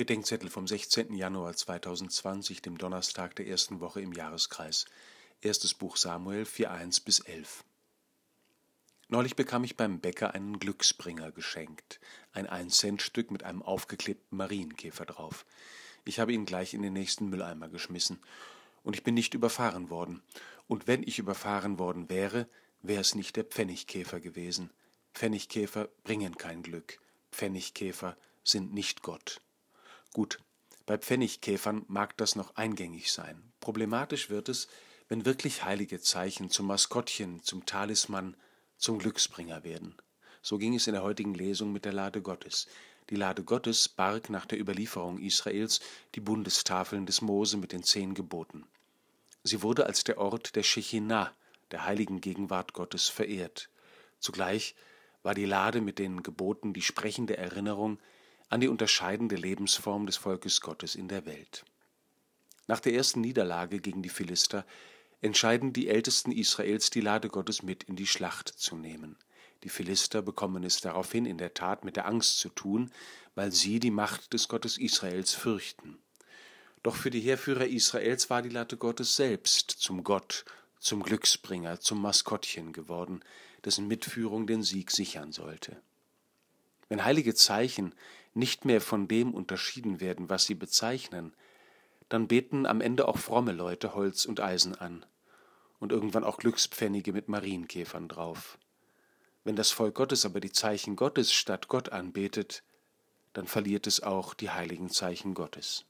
Bedenkzettel vom 16. Januar 2020, dem Donnerstag der ersten Woche im Jahreskreis. Erstes Buch Samuel 4.1 bis 11. Neulich bekam ich beim Bäcker einen Glücksbringer geschenkt. Ein 1-Cent-Stück mit einem aufgeklebten Marienkäfer drauf. Ich habe ihn gleich in den nächsten Mülleimer geschmissen. Und ich bin nicht überfahren worden. Und wenn ich überfahren worden wäre, wäre es nicht der Pfennigkäfer gewesen. Pfennigkäfer bringen kein Glück. Pfennigkäfer sind nicht Gott. Gut, bei Pfennigkäfern mag das noch eingängig sein. Problematisch wird es, wenn wirklich heilige Zeichen zum Maskottchen, zum Talisman, zum Glücksbringer werden. So ging es in der heutigen Lesung mit der Lade Gottes. Die Lade Gottes barg nach der Überlieferung Israels die Bundestafeln des Mose mit den zehn Geboten. Sie wurde als der Ort der Shechinah, der heiligen Gegenwart Gottes, verehrt. Zugleich war die Lade mit den Geboten die sprechende Erinnerung an die unterscheidende Lebensform des Volkes Gottes in der Welt. Nach der ersten Niederlage gegen die Philister entscheiden die Ältesten Israels, die Lade Gottes mit in die Schlacht zu nehmen. Die Philister bekommen es daraufhin in der Tat mit der Angst zu tun, weil sie die Macht des Gottes Israels fürchten. Doch für die Heerführer Israels war die Lade Gottes selbst zum Gott, zum Glücksbringer, zum Maskottchen geworden, dessen Mitführung den Sieg sichern sollte. Wenn heilige Zeichen nicht mehr von dem unterschieden werden, was sie bezeichnen, dann beten am Ende auch fromme Leute Holz und Eisen an und irgendwann auch Glückspfennige mit Marienkäfern drauf. Wenn das Volk Gottes aber die Zeichen Gottes statt Gott anbetet, dann verliert es auch die heiligen Zeichen Gottes.